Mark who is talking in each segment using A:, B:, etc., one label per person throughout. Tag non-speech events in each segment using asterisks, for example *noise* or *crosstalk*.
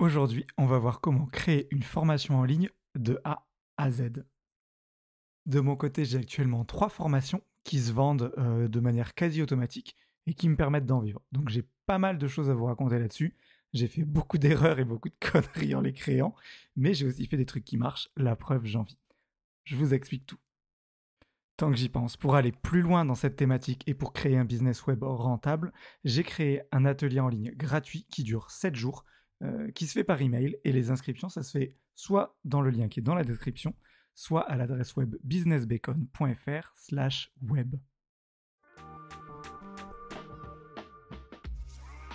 A: Aujourd'hui, on va voir comment créer une formation en ligne de A à Z. De mon côté, j'ai actuellement trois formations qui se vendent euh, de manière quasi automatique et qui me permettent d'en vivre. Donc j'ai pas mal de choses à vous raconter là-dessus. J'ai fait beaucoup *laughs* d'erreurs et beaucoup de conneries en les créant, mais j'ai aussi fait des trucs qui marchent. La preuve, j'en vis. Je vous explique tout. Tant que j'y pense, pour aller plus loin dans cette thématique et pour créer un business web rentable, j'ai créé un atelier en ligne gratuit qui dure 7 jours euh, qui se fait par email et les inscriptions, ça se fait soit dans le lien qui est dans la description, soit à l'adresse web businessbacon.fr/web.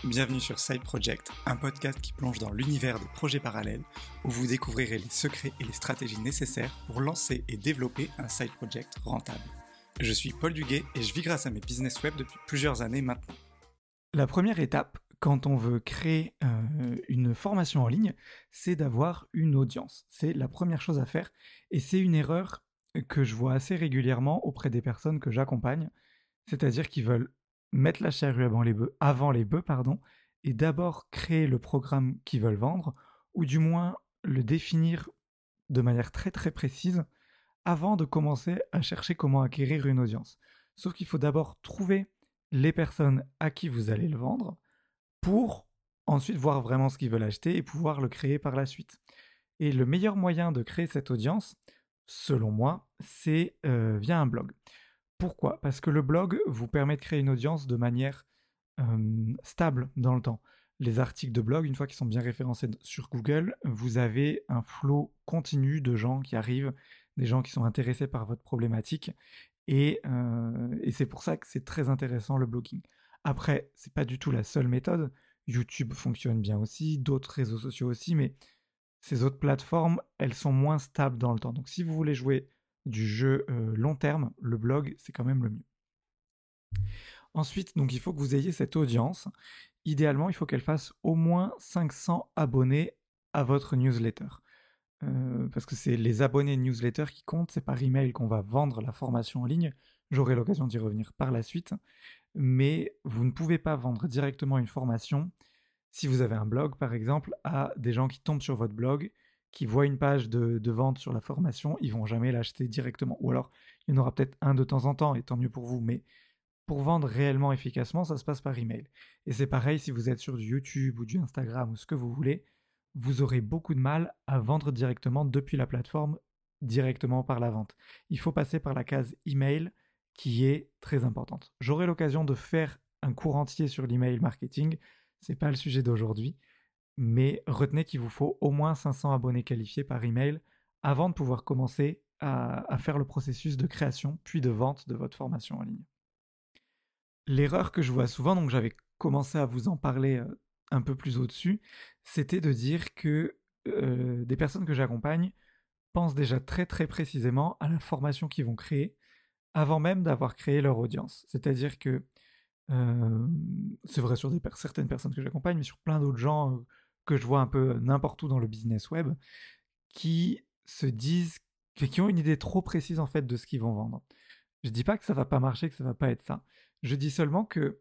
A: Bienvenue sur Side Project, un podcast qui plonge dans l'univers des projets parallèles où vous découvrirez les secrets et les stratégies nécessaires pour lancer et développer un side project rentable. Je suis Paul Duguet et je vis grâce à mes business web depuis plusieurs années maintenant. La première étape, quand on veut créer euh, une formation en ligne, c'est d'avoir une audience. C'est la première chose à faire et c'est une erreur que je vois assez régulièrement auprès des personnes que j'accompagne, c'est-à-dire qu'ils veulent mettre la charrue avant les bœufs, avant les bœufs pardon, et d'abord créer le programme qu'ils veulent vendre ou du moins le définir de manière très très précise avant de commencer à chercher comment acquérir une audience. Sauf qu'il faut d'abord trouver les personnes à qui vous allez le vendre, pour ensuite voir vraiment ce qu'ils veulent acheter et pouvoir le créer par la suite. Et le meilleur moyen de créer cette audience, selon moi, c'est euh, via un blog. Pourquoi? Parce que le blog vous permet de créer une audience de manière stable dans le temps. Les articles de blog, une fois qu'ils sont bien référencés sur Google, vous avez un flot continu de gens qui arrivent, des gens qui sont intéressés par votre problématique, et, euh, et c'est pour ça que c'est très intéressant le blogging. Après, c'est pas du tout la seule méthode. YouTube fonctionne bien aussi, d'autres réseaux sociaux aussi, mais ces autres plateformes, elles sont moins stables dans le temps. Donc si vous voulez jouer du jeu euh, long terme, le blog, c'est quand même le mieux. Ensuite, donc il faut que vous ayez cette audience. Idéalement, il faut qu'elle fasse au moins 500 abonnés à votre newsletter. Euh, parce que c'est les abonnés newsletter qui comptent, c'est par email qu'on va vendre la formation en ligne. J'aurai l'occasion d'y revenir par la suite mais vous ne pouvez pas vendre directement une formation si vous avez un blog, par exemple, à des gens qui tombent sur votre blog, qui voient une page de, vente sur la formation, ils vont jamais l'acheter directement. Ou alors, il y en aura peut-être un de temps en temps, et tant mieux pour vous, mais pour vendre réellement efficacement, ça se passe par email. Et c'est pareil si vous êtes sur du YouTube ou du Instagram ou ce que vous voulez, vous aurez beaucoup de mal à vendre directement depuis la plateforme, directement par la vente. Il faut passer par la case email qui est très importante. J'aurai l'occasion de faire un cours entier sur l'email marketing, c'est pas le sujet d'aujourd'hui, mais retenez qu'il vous faut au moins 500 abonnés qualifiés par email avant de pouvoir commencer à, faire le processus de création puis de vente de votre formation en ligne. L'erreur que je vois souvent, donc j'avais commencé à vous en parler euh, un peu plus au-dessus, c'était de dire que euh, des personnes que j'accompagne pensent déjà très très précisément à la formation qu'ils vont créer avant même d'avoir créé leur audience. C'est-à-dire que c'est vrai sur certaines personnes que j'accompagne, mais sur plein d'autres gens que je vois un peu n'importe où dans le business web, qui se disent, qui ont une idée trop précise en fait de ce qu'ils vont vendre. Je dis pas que ça va pas marcher, que ça va pas être ça. Je dis seulement que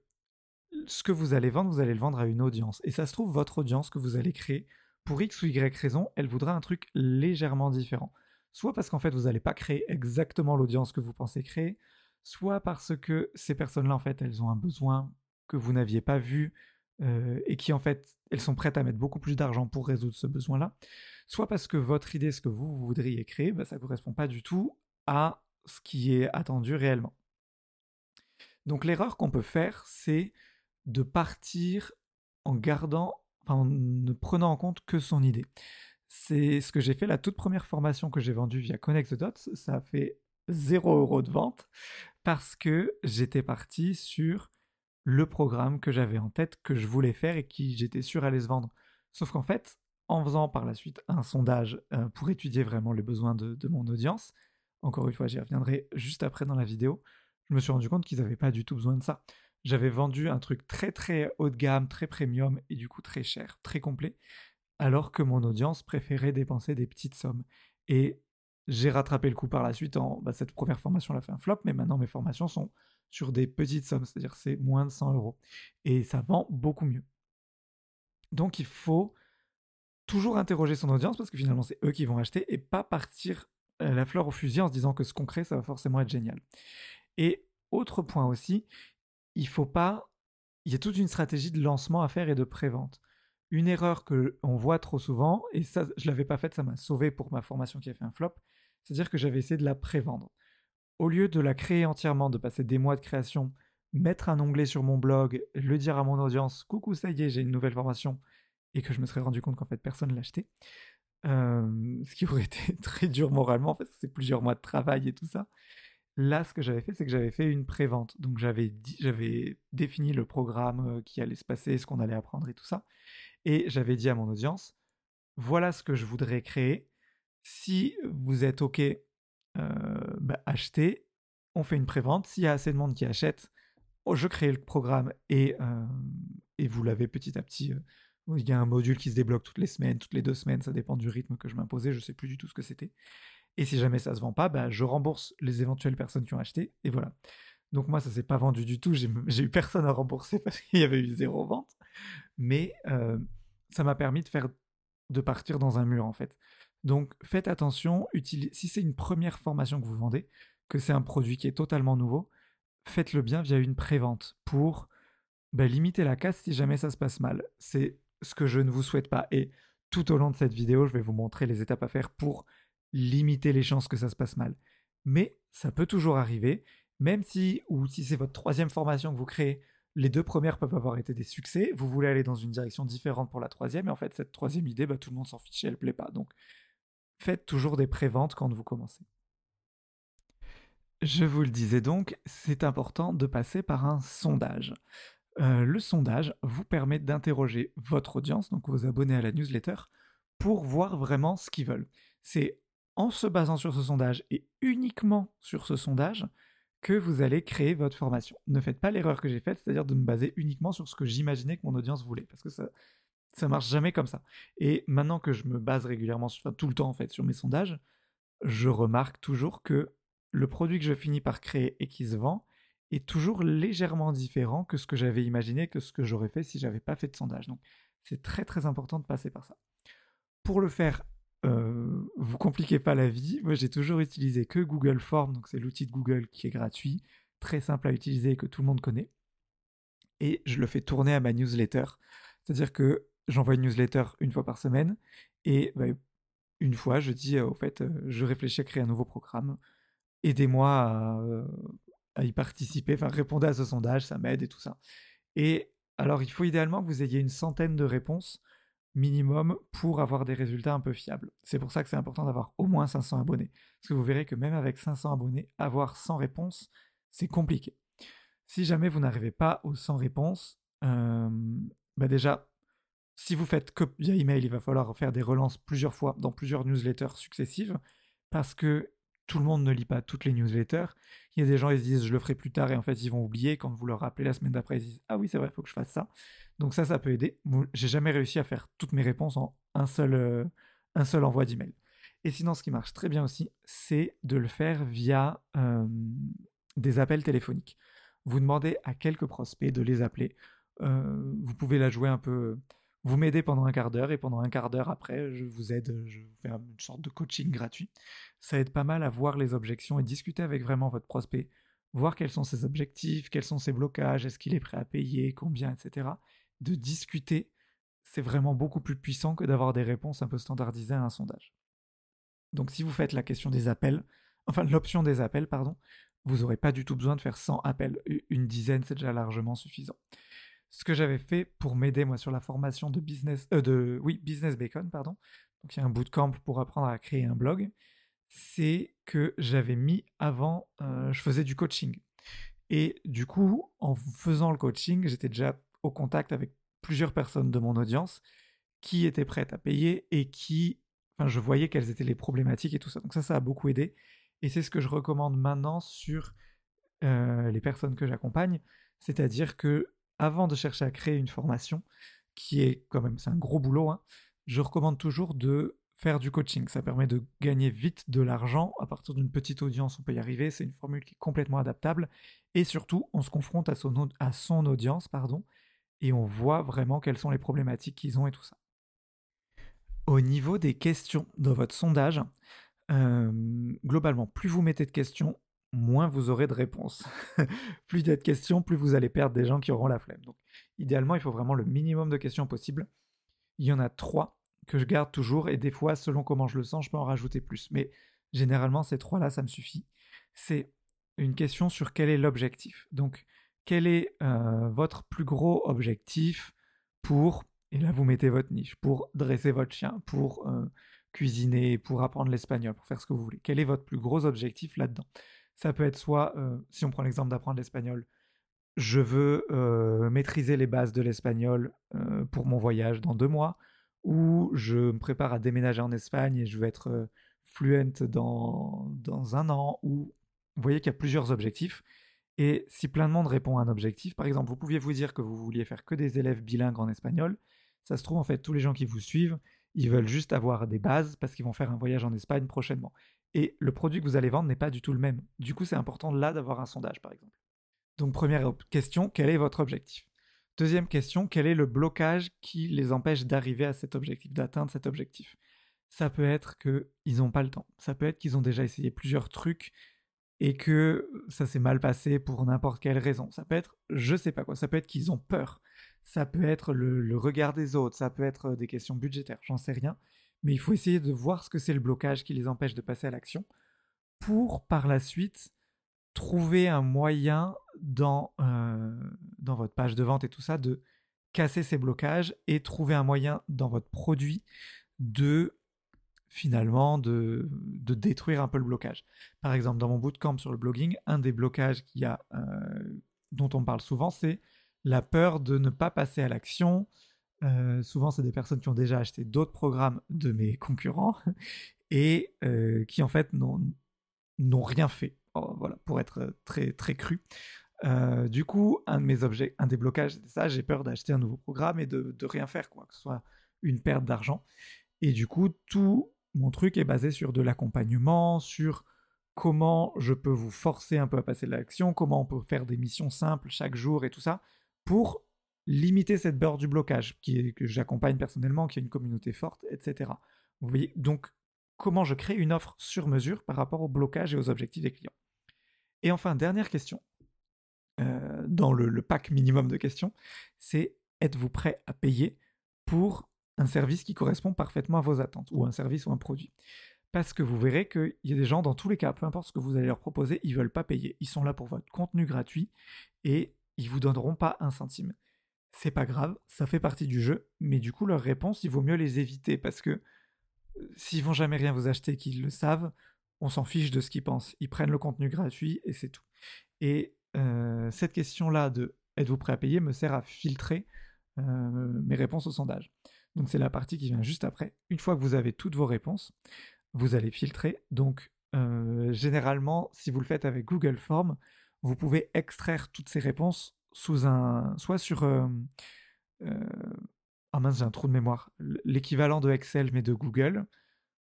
A: ce que vous allez vendre, vous allez le vendre à une audience. Et ça se trouve, votre audience que vous allez créer, pour X ou Y raison, elle voudra un truc légèrement différent soit parce qu'en fait vous n'allez pas créer exactement l'audience que vous pensez créer, soit parce que ces personnes-là en fait elles ont un besoin que vous n'aviez pas vu euh, et qui en fait elles sont prêtes à mettre beaucoup plus d'argent pour résoudre ce besoin-là, soit parce que votre idée, ce que vous, voudriez créer, bah, ça ne correspond pas du tout à ce qui est attendu réellement. Donc l'erreur qu'on peut faire, c'est de partir en gardant, en ne prenant en compte que son idée. C'est ce que j'ai fait la toute première formation que j'ai vendue via Connect Dots. Ça a fait 0 euros de vente parce que j'étais parti sur le programme que j'avais en tête, que je voulais faire et qui j'étais sûr allait se vendre. Sauf qu'en fait, en faisant par la suite un sondage euh, pour étudier vraiment les besoins de, de mon audience, encore une fois, j'y reviendrai juste après dans la vidéo, je me suis rendu compte qu'ils n'avaient pas du tout besoin de ça. J'avais vendu un truc très très haut de gamme, très premium et du coup très cher, très complet alors que mon audience préférait dépenser des petites sommes. Et j'ai rattrapé le coup par la suite en bah, cette première formation a fait un flop, mais maintenant mes formations sont sur des petites sommes, c'est-à-dire c'est moins de 100 euros. Et ça vend beaucoup mieux. Donc il faut toujours interroger son audience parce que finalement c'est eux qui vont acheter et pas partir la fleur au fusil en se disant que ce qu'on crée ça va forcément être génial. Et autre point aussi, il faut pas il y a toute une stratégie de lancement à faire et de prévente. Une erreur que on voit trop souvent et ça je l'avais pas faite, ça m'a sauvé pour ma formation qui a fait un flop, c'est-à-dire que j'avais essayé de la prévendre. Au lieu de la créer entièrement, de passer des mois de création, mettre un onglet sur mon blog, le dire à mon audience, coucou, ça y est, j'ai une nouvelle formation, et que je me serais rendu compte qu'en fait personne ne l'achetait. Euh, ce qui aurait *laughs* été très dur moralement parce que c'est plusieurs mois de travail et tout ça. Là, ce que j'avais fait, c'est que j'avais fait une prévente. Donc j'avais j'avais défini le programme euh, qui allait se passer, ce qu'on allait apprendre et tout ça. Et j'avais dit à mon audience, voilà ce que je voudrais créer. Si vous êtes OK, euh, bah, achetez. On fait une prévente. S'il y a assez de monde qui achète, oh, je crée le programme et, et vous l'avez petit à petit il y a un module qui se débloque toutes les semaines, toutes les deux semaines, ça dépend du rythme que je m'imposais, je sais plus du tout ce que c'était. Et si jamais ça se vend pas, bah, je rembourse les éventuelles personnes qui ont acheté, et voilà. Donc moi, ça s'est pas vendu du tout, j'ai eu personne à rembourser parce qu'il y avait eu zéro vente, mais euh, ça m'a permis de faire de partir dans un mur en fait. Donc faites attention, si c'est une première formation que vous vendez, que c'est un produit qui est totalement nouveau, faites-le bien via une prévente pour bah, limiter la casse si jamais ça se passe mal. C'est ce que je ne vous souhaite pas. Et tout au long de cette vidéo, je vais vous montrer les étapes à faire pour limiter les chances que ça se passe mal. Mais ça peut toujours arriver, même si, ou si c'est votre troisième formation que vous créez, les deux premières peuvent avoir été des succès, vous voulez aller dans une direction différente pour la troisième, et en fait, cette troisième idée, bah, tout le monde s'en fiche, elle plaît pas. Donc, faites toujours des préventes quand vous commencez. Je vous le disais donc, c'est important de passer par un sondage. Euh, le sondage vous permet d'interroger votre audience, donc vos abonnés à la newsletter, pour voir vraiment ce qu'ils veulent. C'est en se basant sur ce sondage et uniquement sur ce sondage que vous allez créer votre formation. Ne faites pas l'erreur que j'ai faite, c'est-à-dire de me baser uniquement sur ce que j'imaginais que mon audience voulait, parce que ça, ça marche jamais comme ça. Et maintenant que je me base régulièrement, tout le temps en fait, sur mes sondages, je remarque toujours que le produit que je finis par créer et qui se vend, est toujours légèrement différent que ce que j'avais imaginé, que ce que j'aurais fait si j'avais pas fait de sondage. Donc c'est très très important de passer par ça. Pour le faire, euh, vous compliquez pas la vie. Moi j'ai toujours utilisé que Google Form, donc c'est l'outil de Google qui est gratuit, très simple à utiliser et que tout le monde connaît. Et je le fais tourner à ma newsletter. C'est-à-dire que j'envoie une newsletter une fois par semaine et bah, une fois je dis euh, au fait euh, je réfléchis à créer un nouveau programme aidez-moi à, à y participer, enfin répondez à ce sondage, ça m'aide et tout ça. Et alors il faut idéalement que vous ayez une centaine de réponses minimum pour avoir des résultats un peu fiables. C'est pour ça que c'est important d'avoir au moins 500 abonnés. Parce que vous verrez que même avec 500 abonnés, avoir 100 réponses, c'est compliqué. Si jamais vous n'arrivez pas aux 100 réponses, euh, bah déjà, si vous faites que via email, il va falloir faire des relances plusieurs fois dans plusieurs newsletters successives parce que tout le monde ne lit pas toutes les newsletters. Il y a des gens, ils se disent je le ferai plus tard et en fait ils vont oublier. Quand vous leur rappelez la semaine d'après, ils disent ah oui, c'est vrai, il faut que je fasse ça. Donc ça, ça peut aider. J'ai jamais réussi à faire toutes mes réponses en un seul, euh, un seul envoi d'email. Et sinon, ce qui marche très bien aussi, c'est de le faire via euh, des appels téléphoniques. Vous demandez à quelques prospects de les appeler. Euh, vous pouvez la jouer un peu vous m'aidez pendant un quart d'heure et pendant un quart d'heure après, je vous aide, je vous fais une sorte de coaching gratuit. Ça aide pas mal à voir les objections et discuter avec vraiment votre prospect, voir quels sont ses objectifs, quels sont ses blocages, est-ce qu'il est prêt à payer, combien, etc. De discuter, c'est vraiment beaucoup plus puissant que d'avoir des réponses un peu standardisées à un sondage. Donc si vous faites la question des appels, enfin l'option des appels, pardon, vous n'aurez pas du tout besoin de faire 100 appels. Une dizaine, c'est déjà largement suffisant ce que j'avais fait pour m'aider moi sur la formation de business euh, de oui business bacon pardon. Donc il y a un bootcamp pour apprendre à créer un blog. C'est que j'avais mis avant euh, je faisais du coaching. Et du coup en faisant le coaching j'étais déjà au contact avec plusieurs personnes de mon audience qui étaient prêtes à payer et qui enfin je voyais quelles étaient les problématiques et tout ça. Donc ça ça a beaucoup aidé. Et c'est ce que je recommande maintenant sur euh, les personnes que j'accompagne. C'est-à-dire que avant de chercher à créer une formation, qui est quand même, c'est un gros boulot, hein, je recommande toujours de faire du coaching. Ça permet de gagner vite de l'argent. À partir d'une petite audience, on peut y arriver. C'est une formule qui est complètement adaptable. Et surtout, on se confronte à son, à son audience, pardon, et on voit vraiment quelles sont les problématiques qu'ils ont et tout ça. Au niveau des questions dans votre sondage, globalement, plus vous mettez de questions, moins vous aurez de réponses. *laughs* plus il y a de questions, plus vous allez perdre des gens qui auront la flemme. Donc, idéalement, il faut vraiment le minimum de questions possible. Il y en a trois que je garde toujours, et des fois, selon comment je le sens, je peux en rajouter plus. Mais généralement, ces trois-là, ça me suffit. C'est une question sur quel est l'objectif. Donc, quel est euh, votre plus gros objectif pour, et là vous mettez votre niche, pour dresser votre chien, pour euh, cuisiner, pour apprendre l'espagnol, pour faire ce que vous voulez. Quel est votre plus gros objectif là-dedans? Ça peut être soit, si on prend l'exemple d'apprendre l'espagnol, je veux maîtriser les bases de l'espagnol pour mon voyage dans deux mois, ou je me prépare à déménager en Espagne et je veux être fluent dans, dans un an, ou vous voyez qu'il y a plusieurs objectifs. Et si plein de monde répond à un objectif, par exemple, vous pouviez vous dire que vous vouliez faire que des élèves bilingues en espagnol, ça se trouve en fait tous les gens qui vous suivent, ils veulent juste avoir des bases parce qu'ils vont faire un voyage en Espagne prochainement. Et le produit que vous allez vendre n'est pas du tout le même. Du coup, c'est important là d'avoir un sondage, par exemple. Donc première question, quel est votre objectif? Deuxième question, quel est le blocage qui les empêche d'arriver à cet objectif, d'atteindre cet objectif? Ça peut être qu'ils n'ont pas le temps. Ça peut être qu'ils ont déjà essayé plusieurs trucs et que ça s'est mal passé pour n'importe quelle raison. Ça peut être, je sais pas quoi, ça peut être qu'ils ont peur, ça peut être le, regard des autres, ça peut être des questions budgétaires, j'en sais rien. Mais il faut essayer de voir ce que c'est le blocage qui les empêche de passer à l'action pour par la suite trouver un moyen dans, euh, dans votre page de vente et tout ça de casser ces blocages et trouver un moyen dans votre produit de finalement de, détruire un peu le blocage. Par exemple, dans mon bootcamp sur le blogging, un des blocages qui a, euh, dont on parle souvent, c'est la peur de ne pas passer à l'action. Euh, souvent, c'est des personnes qui ont déjà acheté d'autres programmes de mes concurrents *laughs* et euh, qui en fait n'ont rien fait. Oh, voilà, pour être très très cru. du coup, un de mes objets, un des blocages, c'est ça, j'ai peur d'acheter un nouveau programme et de, de, rien faire, quoi, que ce soit une perte d'argent. Et du coup, tout mon truc est basé sur de l'accompagnement, sur comment je peux vous forcer un peu à passer de l'action, comment on peut faire des missions simples chaque jour et tout ça, pour limiter cette peur du blocage, qui est, que j'accompagne personnellement, qui a une communauté forte, etc. Vous voyez, donc comment je crée une offre sur mesure par rapport au blocage et aux objectifs des clients. Et enfin, dernière question, euh, dans le pack minimum de questions, c'est êtes-vous prêt à payer pour un service qui correspond parfaitement à vos attentes, ou un service ou un produit? Parce que vous verrez qu'il y a des gens, dans tous les cas, peu importe ce que vous allez leur proposer, ils ne veulent pas payer. Ils sont là pour votre contenu gratuit et ils vous donneront pas un centime. C'est pas grave, ça fait partie du jeu, mais du coup, leurs réponses, il vaut mieux les éviter parce que euh, s'ils vont jamais rien vous acheter, qu'ils le savent, on s'en fiche de ce qu'ils pensent. Ils prennent le contenu gratuit et c'est tout. Et euh, cette question-là de êtes-vous prêt à payer? me sert à filtrer euh, mes réponses au sondage. Donc c'est la partie qui vient juste après. Une fois que vous avez toutes vos réponses, vous allez filtrer. Donc généralement, si vous le faites avec Google Form, vous pouvez extraire toutes ces réponses soit sur euh, euh, ah mince, j'ai un trou de mémoire. L'équivalent de Excel, mais de Google.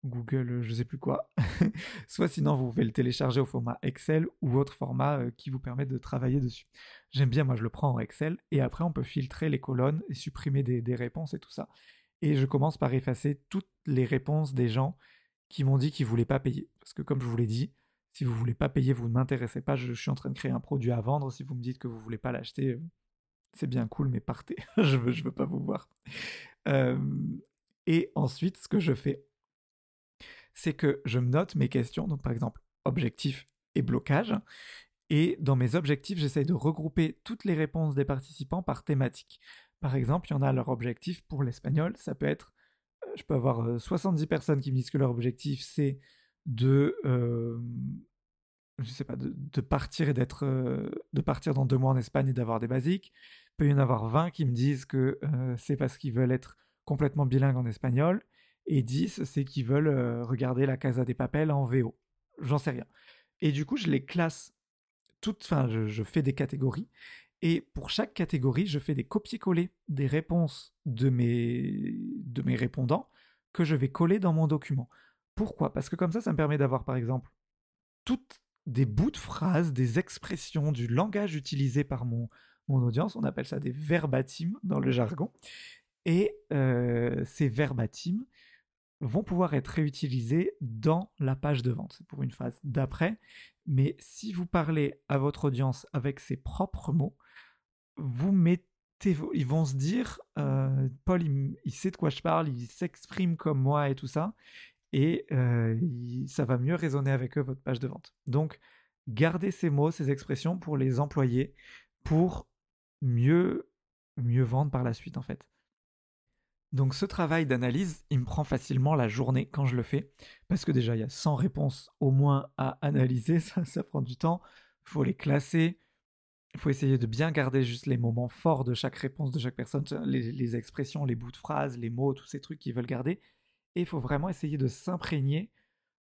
A: Google, je ne sais plus quoi. *laughs* Soit sinon, vous pouvez le télécharger au format Excel ou autre format qui vous permet de travailler dessus. J'aime bien, moi je le prends en Excel et après on peut filtrer les colonnes et supprimer des réponses et tout ça et je commence par effacer toutes les réponses des gens qui m'ont dit qu'ils voulaient pas payer. Parce que comme je vous l'ai dit, si vous voulez pas payer, vous ne m'intéressez pas, je, suis en train de créer un produit à vendre, si vous me dites que vous voulez pas l'acheter, euh, c'est bien cool, mais partez, *laughs* je veux, je veux pas vous voir. Et ensuite, ce que je fais, c'est que je me note mes questions, donc par exemple, objectif et blocage, et dans mes objectifs, j'essaye de regrouper toutes les réponses des participants par thématique. Par exemple, il y en a leur objectif pour l'espagnol, ça peut être, euh, je peux avoir 70 euh, personnes qui me disent que leur objectif c'est de, je sais pas, de, partir et d'être, de partir dans deux mois en Espagne et d'avoir des basiques. Il peut y en avoir 20 qui me disent que c'est parce qu'ils veulent être complètement bilingues en espagnol, et 10 c'est qu'ils veulent regarder la Casa des Papels en VO. J'en sais rien. Et du coup, je les classe toutes, enfin, je fais des catégories et pour chaque catégorie, je fais des copier-coller des réponses de mes, de mes répondants que je vais coller dans mon document. Pourquoi? Parce que comme ça, ça me permet d'avoir par exemple toutes des bouts de phrases, des expressions, du langage utilisé par mon, mon audience. On appelle ça des verbatims dans le jargon. Et euh, ces verbatims, vont pouvoir être réutilisés dans la page de vente. Pour une phase d'après. Mais si vous parlez à votre audience avec ses propres mots, vous mettez, ils vont se dire, euh, Paul, il, sait de quoi je parle, il s'exprime comme moi et tout ça, et ça va mieux résonner avec eux votre page de vente. Donc, gardez ces mots, ces expressions pour les employer, pour mieux mieux vendre par la suite en fait. Donc ce travail d'analyse, il me prend facilement la journée quand je le fais, parce que déjà il y a 100 réponses au moins à analyser, *laughs* ça, ça prend du temps, faut les classer, il faut essayer de bien garder juste les moments forts de chaque réponse de chaque personne, les, expressions, les bouts de phrases, les mots, tous ces trucs qu'ils veulent garder, et il faut vraiment essayer de s'imprégner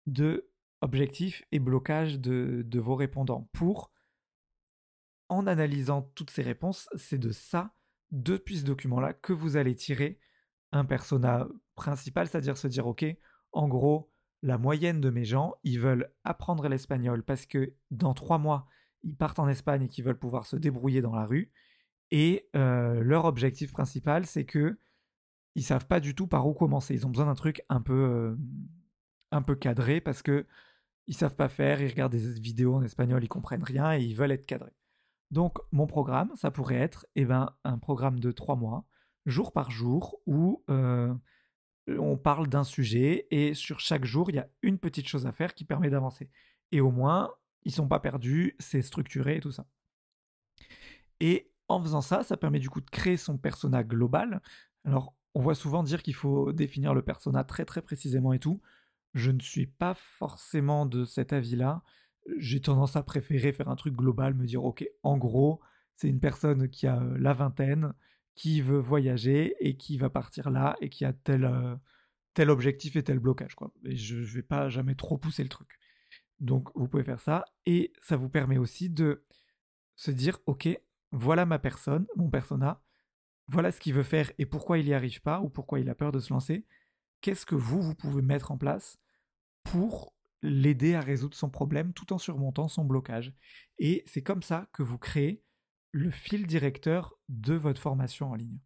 A: de objectifs et blocages de, vos répondants pour, en analysant toutes ces réponses, c'est de ça depuis ce document-là que vous allez tirer un persona principal, c'est-à-dire se dire, ok, en gros, la moyenne de mes gens, ils veulent apprendre l'espagnol parce que dans trois mois, ils partent en Espagne et qu'ils veulent pouvoir se débrouiller dans la rue. Et euh, leur objectif principal, c'est que ils savent pas du tout par où commencer. Ils ont besoin d'un truc un peu, euh, un peu cadré parce que ils savent pas faire. Ils regardent des vidéos en espagnol, ils comprennent rien et ils veulent être cadrés. Donc mon programme, ça pourrait être eh ben, un programme de trois mois, jour par jour, où euh, on parle d'un sujet et sur chaque jour, il y a une petite chose à faire qui permet d'avancer. Et au moins, ils sont pas perdus, c'est structuré et tout ça. Et en faisant ça, ça permet du coup de créer son persona global. Alors, on voit souvent dire qu'il faut définir le persona très très précisément et tout. Je ne suis pas forcément de cet avis-là j'ai tendance à préférer faire un truc global, me dire, ok, en gros, c'est une personne qui a euh, la vingtaine, qui veut voyager et qui va partir là et qui a tel, euh, tel objectif et tel blocage. Et je ne vais pas jamais trop pousser le truc. Donc vous pouvez faire ça et ça vous permet aussi de se dire, ok, voilà ma personne, mon persona, voilà ce qu'il veut faire et pourquoi il n'y arrive pas ou pourquoi il a peur de se lancer. Qu'est-ce que vous, vous pouvez mettre en place pour l'aider à résoudre son problème tout en surmontant son blocage? Et c'est comme ça que vous créez le fil directeur de votre formation en ligne.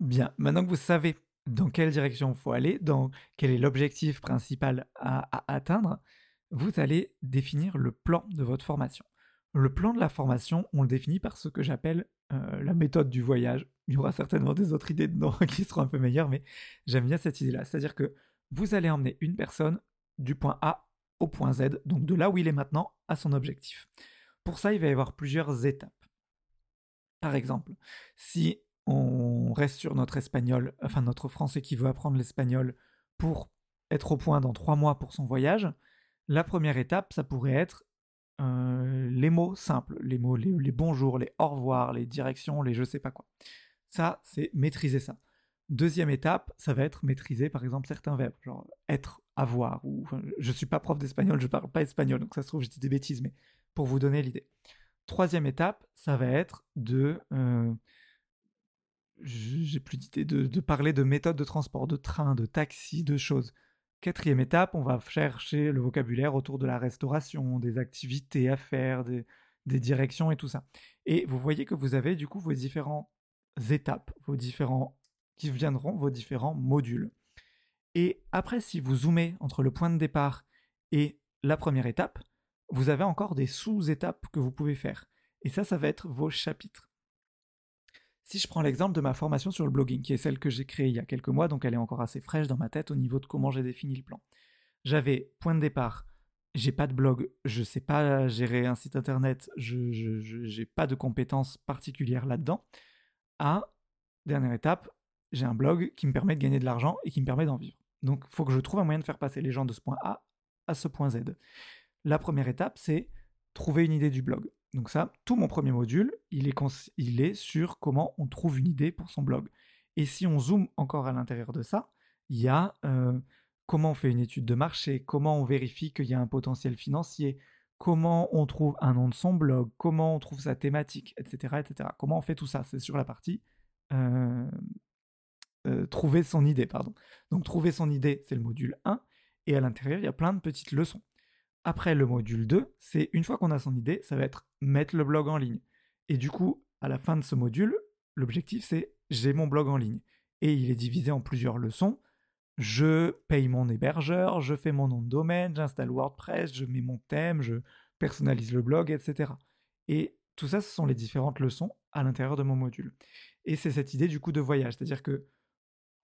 A: Bien, maintenant que vous savez dans quelle direction il faut aller, dans quel est l'objectif principal à, atteindre, vous allez définir le plan de votre formation. Le plan de la formation, on le définit par ce que j'appelle euh, la méthode du voyage. Il y aura certainement des autres idées dedans *laughs* qui seront un peu meilleures, mais j'aime bien cette idée-là. C'est-à-dire que vous allez emmener une personne du point A au point Z, donc de là où il est maintenant à son objectif. Pour ça, il va y avoir plusieurs étapes. Par exemple, si on reste sur notre espagnol, enfin notre français qui veut apprendre l'espagnol pour être au point dans trois mois pour son voyage, la première étape, ça pourrait être euh, les mots simples, les mots, les, bonjours, les au revoir, les directions, les je sais pas quoi. Ça, c'est maîtriser ça. Deuxième étape, ça va être maîtriser par exemple certains verbes, genre être, avoir, ou je suis pas prof d'espagnol, je parle pas espagnol, donc ça se trouve je dis des bêtises, mais pour vous donner l'idée. Troisième étape, ça va être de, euh, j'ai plus d'idée, de, parler de méthodes de transport, de train, de taxi, de choses. Quatrième étape, on va chercher le vocabulaire autour de la restauration, des activités à faire, des, directions et tout ça. Et vous voyez que vous avez du coup vos différentes étapes, vos différents qui viendront vos différents modules. Et après, si vous zoomez entre le point de départ et la première étape, vous avez encore des sous-étapes que vous pouvez faire. Et ça, ça va être vos chapitres. Si je prends l'exemple de ma formation sur le blogging, qui est celle que j'ai créée il y a quelques mois, donc elle est encore assez fraîche dans ma tête au niveau de comment j'ai défini le plan. J'avais point de départ, j'ai pas de blog, je sais pas gérer un site internet, je n'ai pas de compétences particulières là-dedans. À dernière étape, j'ai un blog qui me permet de gagner de l'argent et qui me permet d'en vivre. Donc il faut que je trouve un moyen de faire passer les gens de ce point A à ce point Z. La première étape, c'est trouver une idée du blog. Donc ça, tout mon premier module, il est, sur comment on trouve une idée pour son blog. Et si on zoome encore à l'intérieur de ça, il y a euh, comment on fait une étude de marché, comment on vérifie qu'il y a un potentiel financier, comment on trouve un nom de son blog, comment on trouve sa thématique, etc. etc. Comment on fait tout ça? C'est sur la partie euh, euh, trouver son idée, pardon. Donc trouver son idée, c'est le module 1, et à l'intérieur, il y a plein de petites leçons. Après le module 2, c'est une fois qu'on a son idée, ça va être mettre le blog en ligne. Et du coup, à la fin de ce module, l'objectif c'est j'ai mon blog en ligne. Et il est divisé en plusieurs leçons. je paye mon hébergeur, je fais mon nom de domaine, j'installe WordPress, je mets mon thème, je personnalise le blog, etc. Et tout ça, ce sont les différentes leçons à l'intérieur de mon module. Et c'est cette idée du coup de voyage, c'est-à-dire que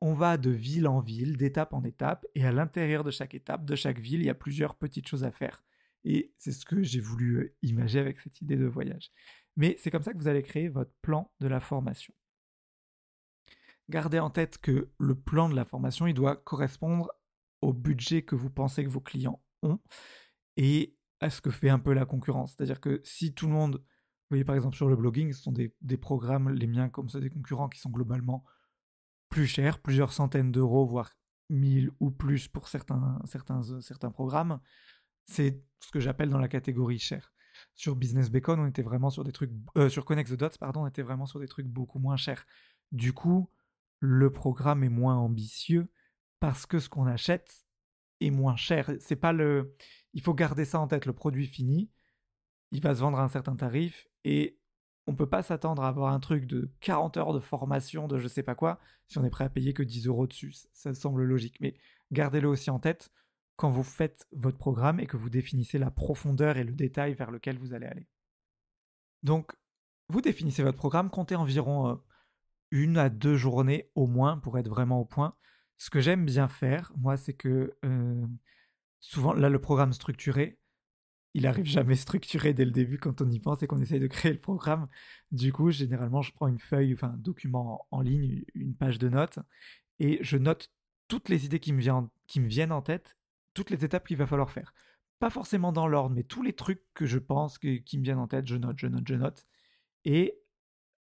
A: on va de ville en ville, d'étape en étape, et à l'intérieur de chaque étape, de chaque ville, il y a plusieurs petites choses à faire. Et c'est ce que j'ai voulu euh, imaginer avec cette idée de voyage. Mais c'est comme ça que vous allez créer votre plan de la formation. Gardez en tête que le plan de la formation, il doit correspondre au budget que vous pensez que vos clients ont et à ce que fait un peu la concurrence. C'est-à-dire que si tout le monde, vous voyez par exemple sur le blogging, ce sont des, des programmes, les miens comme ça, des concurrents qui sont globalement plus cher, plusieurs centaines d'euros, voire 1000 ou plus pour certains, certains, euh, certains programmes. C'est ce que j'appelle dans la catégorie cher. Sur Business Bacon, on était vraiment sur des trucs. Euh, sur Connect the Dots, pardon, on était vraiment sur des trucs beaucoup moins chers. Du coup, le programme est moins ambitieux parce que ce qu'on achète est moins cher. C'est pas le. Il faut garder ça en tête. Le produit fini, il va se vendre à un certain tarif et on peut pas s'attendre à avoir un truc de 40 heures de formation de je sais pas quoi si on est prêt à payer que 10 euros dessus. Ça semble logique. Mais gardez-le aussi en tête quand vous faites votre programme et que vous définissez la profondeur et le détail vers lequel vous allez aller. Donc, vous définissez votre programme, comptez environ euh, une à deux journées au moins pour être vraiment au point. Ce que j'aime bien faire, moi, c'est que euh, souvent, là, le programme structuré, il arrive jamais structuré dès le début quand on y pense et qu'on essaye de créer le programme. Du coup, généralement, je prends une feuille, enfin un document en ligne, une page de notes, et je note toutes les idées qui me, viennent, qui me viennent en tête, toutes les étapes qu'il va falloir faire. Pas forcément dans l'ordre, mais tous les trucs que je pense qui me viennent en tête, je note, je note, je note. Et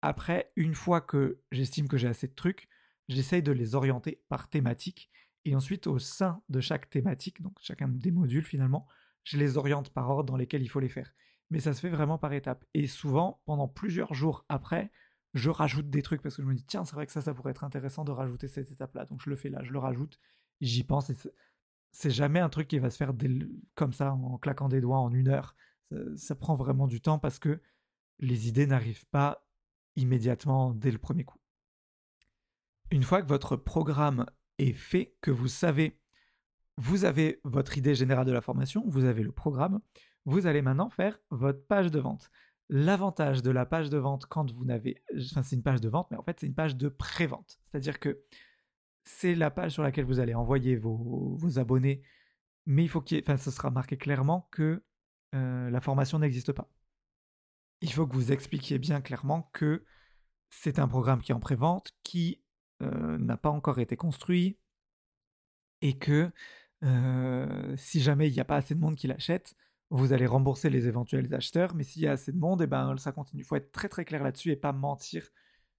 A: après, une fois que j'estime que j'ai assez de trucs, j'essaye de les orienter par thématique. Et ensuite, au sein de chaque thématique, donc chacun des modules finalement, je les oriente par ordre dans lesquels il faut les faire. Mais ça se fait vraiment par étapes. Et souvent, pendant plusieurs jours après, je rajoute des trucs parce que je me dis, tiens, c'est vrai que ça, ça pourrait être intéressant de rajouter cette étape-là. Donc je le fais là, je le rajoute, j'y pense. C'est jamais un truc qui va se faire comme ça, en claquant des doigts en une heure. Ça, prend vraiment du temps parce que les idées n'arrivent pas immédiatement dès le premier coup. Une fois que votre programme est fait, que vous savez vous avez votre idée générale de la formation, vous avez le programme, vous allez maintenant faire votre page de vente. L'avantage de la page de vente quand vous n'avez... Enfin, c'est une page de vente, mais en fait, c'est une page de pré-vente. C'est-à-dire que c'est la page sur laquelle vous allez envoyer vos, abonnés, mais il faut qu'il Enfin, ce sera marqué clairement que euh, la formation n'existe pas. Il faut que vous expliquiez bien clairement que c'est un programme qui est en pré-vente, qui euh, n'a pas encore été construit, et que euh, si jamais il n'y a pas assez de monde qui l'achète, vous allez rembourser les éventuels acheteurs, mais s'il y a assez de monde, et eh ben, ça continue. Il faut être très très clair là-dessus et pas mentir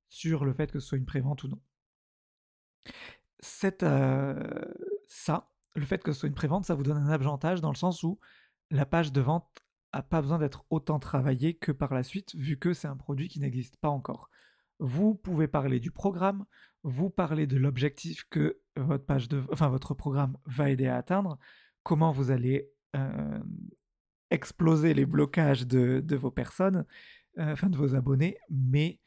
A: sur le fait que ce soit une prévente ou non. Euh, ça, le fait que ce soit une prévente, ça vous donne un avantage dans le sens où la page de vente n'a pas besoin d'être autant travaillée que par la suite, vu que c'est un produit qui n'existe pas encore. Vous pouvez parler du programme, vous parlez de l'objectif que votre page enfin votre programme va aider à atteindre, comment vous allez euh, exploser les blocages de, vos personnes, euh, de vos abonnés, mais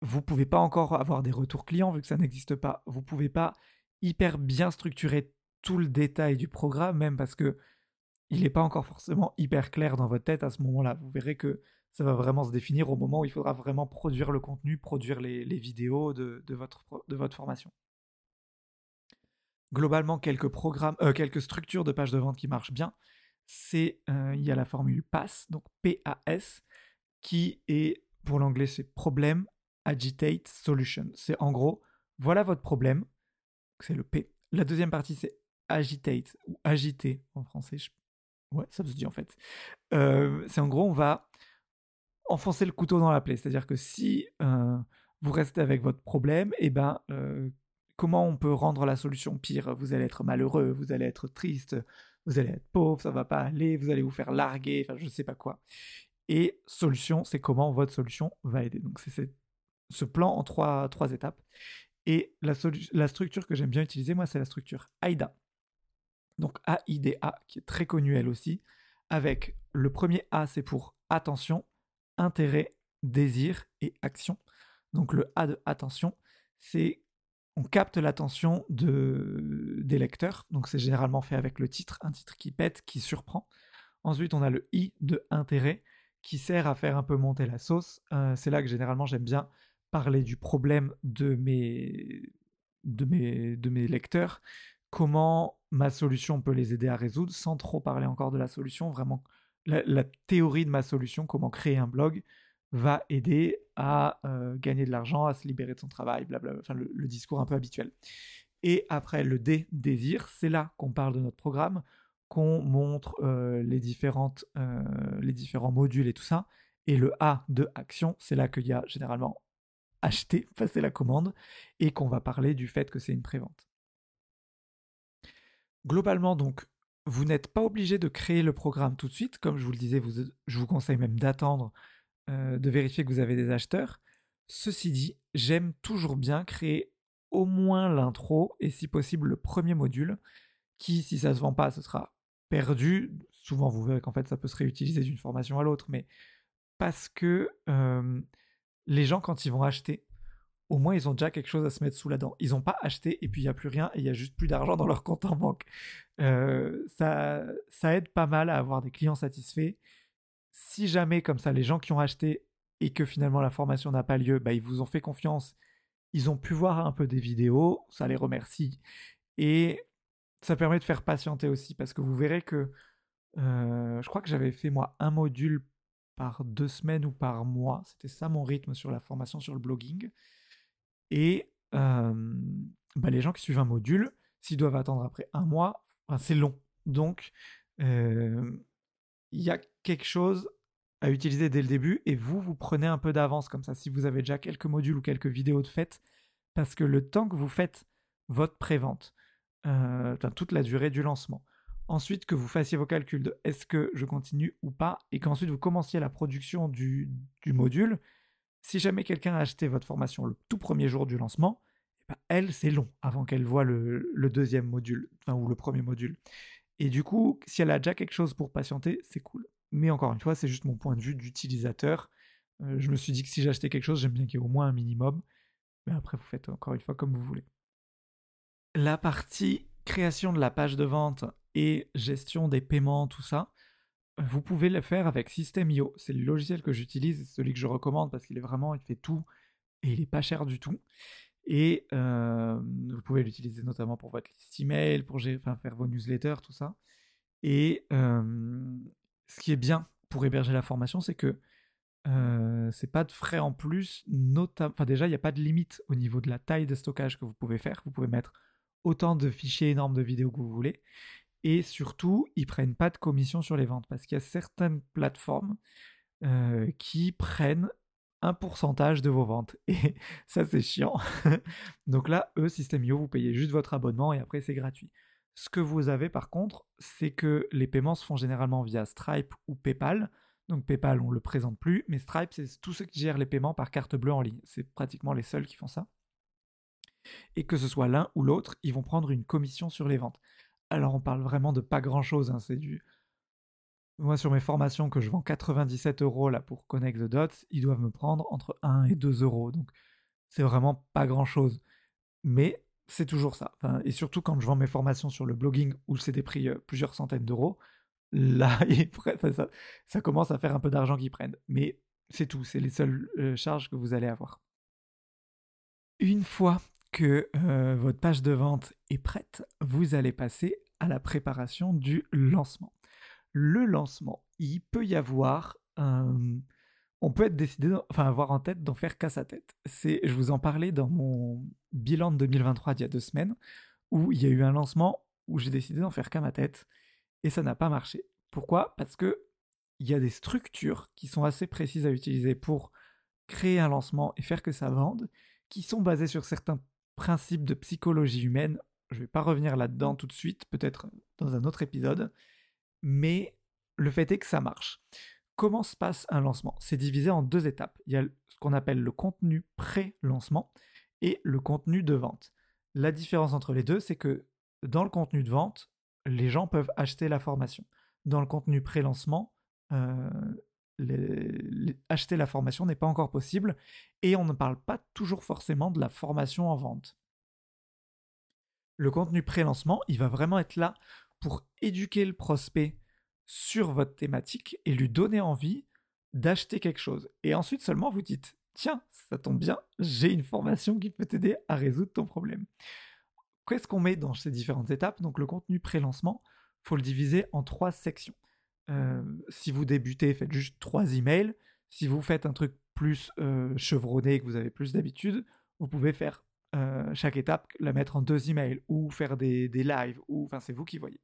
A: vous pouvez pas encore avoir des retours clients vu que ça n'existe pas. Vous pouvez pas hyper bien structurer tout le détail du programme, même parce que il n'est pas encore forcément hyper clair dans votre tête à ce moment-là. Vous verrez que ça va vraiment se définir au moment où il faudra vraiment produire le contenu, produire les, vidéos de votre formation. Globalement, quelques programmes, euh, quelques structures de pages de vente qui marchent bien. C'est euh, il y a la formule PAS, donc PAS, qui est pour l'anglais c'est Problem, Agitate, Solution. C'est en gros, voilà votre problème, c'est le P. La deuxième partie c'est Agitate ou agiter en français. Ouais, ça se dit en fait. Euh, c'est en gros, on va enfoncer le couteau dans la plaie. C'est-à-dire que si vous restez avec votre problème, et eh ben, comment on peut rendre la solution pire? Vous allez être malheureux, vous allez être triste, vous allez être pauvre, ça va pas aller, vous allez vous faire larguer, enfin je sais pas quoi. Et solution, c'est comment votre solution va aider. Donc c'est ce plan en trois, trois étapes. Et la, la structure que j'aime bien utiliser, moi, c'est la structure AIDA. Donc AIDA, qui est très connue elle aussi, avec le premier A, c'est pour attention, intérêt, désir et action. Donc le A de attention, c'est on capte l'attention de, des lecteurs, donc c'est généralement fait avec le titre, un titre qui pète, qui surprend. Ensuite, on a le i de intérêt, qui sert à faire un peu monter la sauce. Euh, c'est là que généralement j'aime bien parler du problème de mes lecteurs, comment ma solution peut les aider à résoudre, sans trop parler encore de la solution, vraiment la, théorie de ma solution, comment créer un blog, va aider à euh, gagner de l'argent, à se libérer de son travail, blablabla, enfin le, discours un peu habituel. Et après le D, désir, c'est là qu'on parle de notre programme, qu'on montre euh, euh, les différents modules et tout ça. Et le A de action, c'est là qu'il y a généralement acheter, *laughs* passer la commande, et qu'on va parler du fait que c'est une prévente. Globalement, donc, vous n'êtes pas obligé de créer le programme tout de suite. Comme je vous le disais, je vous conseille même d'attendre, euh, de vérifier que vous avez des acheteurs. Ceci dit, j'aime toujours bien créer au moins l'intro et si possible le premier module, qui, si ça ne se vend pas, ce sera perdu. Souvent, vous verrez qu'en fait, ça peut se réutiliser d'une formation à l'autre, mais parce que les gens, quand ils vont acheter, au moins, ils ont déjà quelque chose à se mettre sous la dent. Ils n'ont pas acheté et puis il n'y a plus rien et il y a juste plus d'argent dans leur compte en banque. ça, ça aide pas mal à avoir des clients satisfaits. Si jamais, comme ça, les gens qui ont acheté et que finalement la formation n'a pas lieu, bah, ils vous ont fait confiance, ils ont pu voir un peu des vidéos, ça les remercie. Et ça permet de faire patienter aussi, parce que vous verrez que je crois que j'avais fait moi un module par deux semaines ou par mois. C'était ça mon rythme sur la formation sur le blogging. Et bah, les gens qui suivent un module, s'ils doivent attendre après un mois, c'est long. Donc, il y a quelque chose à utiliser dès le début et vous, vous prenez un peu d'avance comme ça si vous avez déjà quelques modules ou quelques vidéos de fête, parce que le temps que vous faites votre prévente, euh, toute la durée du lancement. Ensuite, que vous fassiez vos calculs de est-ce que je continue ou pas, et qu'ensuite vous commenciez la production du, module. Si jamais quelqu'un a acheté votre formation le tout premier jour du lancement, eh ben, elle, c'est long avant qu'elle voit le, deuxième module, ou le premier module. Et du coup, si elle a déjà quelque chose pour patienter, c'est cool. Mais encore une fois, c'est juste mon point de vue d'utilisateur. Euh, je me suis dit que si j'achetais quelque chose, j'aime bien qu'il y ait au moins un minimum. Mais après, vous faites encore une fois comme vous voulez. La partie création de la page de vente et gestion des paiements, tout ça, vous pouvez le faire avec System.io. C'est le logiciel que j'utilise, celui que je recommande parce qu'il est vraiment, il fait tout et il n'est pas cher du tout. Et euh, vous pouvez l'utiliser notamment pour votre liste email, pour faire vos newsletters, tout ça. Et euh, ce qui est bien pour héberger la formation, c'est que euh, c'est pas de frais en plus. Enfin, déjà, il n'y a pas de limite au niveau de la taille de stockage que vous pouvez faire. Vous pouvez mettre autant de fichiers énormes de vidéos que vous voulez. Et surtout, ils prennent pas de commission sur les ventes parce qu'il y a certaines plateformes euh, qui prennent un pourcentage de vos ventes. Et *laughs* ça, c'est chiant. *laughs* Donc là, eux, System.io, vous payez juste votre abonnement et après, c'est gratuit. Ce que vous avez par contre, c'est que les paiements se font généralement via Stripe ou PayPal. Donc PayPal, on ne le présente plus, mais Stripe, c'est tous ceux qui gèrent les paiements par carte bleue en ligne. C'est pratiquement les seuls qui font ça et que ce soit l'un ou l'autre, ils vont prendre une commission sur les ventes. Alors on parle vraiment de pas grand-chose, hein, c'est du... Moi sur mes formations que je vends 97 euros là pour Connect the Dots, ils doivent me prendre entre 1 et 2 euros, donc c'est vraiment pas grand-chose. Mais c'est toujours ça. et surtout quand je vends mes formations sur le blogging où c'est des prix euh, plusieurs centaines d'euros, *laughs* là, ça, ça, commence à faire un peu d'argent qu'ils prennent. Mais c'est tout, c'est les seules euh, charges que vous allez avoir. Une fois que euh, votre page de vente est prête, vous allez passer à la préparation du lancement. Le lancement, il peut y avoir on peut être décidé, enfin avoir en tête d'en faire qu'à sa tête. C'est, je vous en parlais dans mon bilan de 2023 d'il y a deux semaines, où il y a eu un lancement où j'ai décidé d'en faire qu'à ma tête et ça n'a pas marché. Pourquoi? Parce que il y a des structures qui sont assez précises à utiliser pour créer un lancement et faire que ça vende, qui sont basées sur certains principe de psychologie humaine. Je ne vais pas revenir là-dedans tout de suite, peut-être dans un autre épisode, mais le fait est que ça marche. Comment se passe un lancement C'est divisé en deux étapes. Il y a ce qu'on appelle le contenu pré-lancement et le contenu de vente. La différence entre les deux, c'est que dans le contenu de vente, les gens peuvent acheter la formation. Dans le contenu pré-lancement, euh, acheter la formation n'est pas encore possible et on ne parle pas toujours forcément de la formation en vente. Le contenu pré-lancement, il va vraiment être là pour éduquer le prospect sur votre thématique et lui donner envie d'acheter quelque chose. Et ensuite seulement vous dites, tiens, ça tombe bien, j'ai une formation qui peut t'aider à résoudre ton problème. Qu'est-ce qu'on met dans ces différentes étapes? Donc le contenu pré-lancement, faut le diviser en trois sections. Euh, si vous débutez, faites juste trois emails. Si vous faites un truc plus euh, chevronné, que vous avez plus d'habitude, vous pouvez faire euh, chaque étape, la mettre en deux emails ou faire des, des lives, ou enfin c'est vous qui voyez.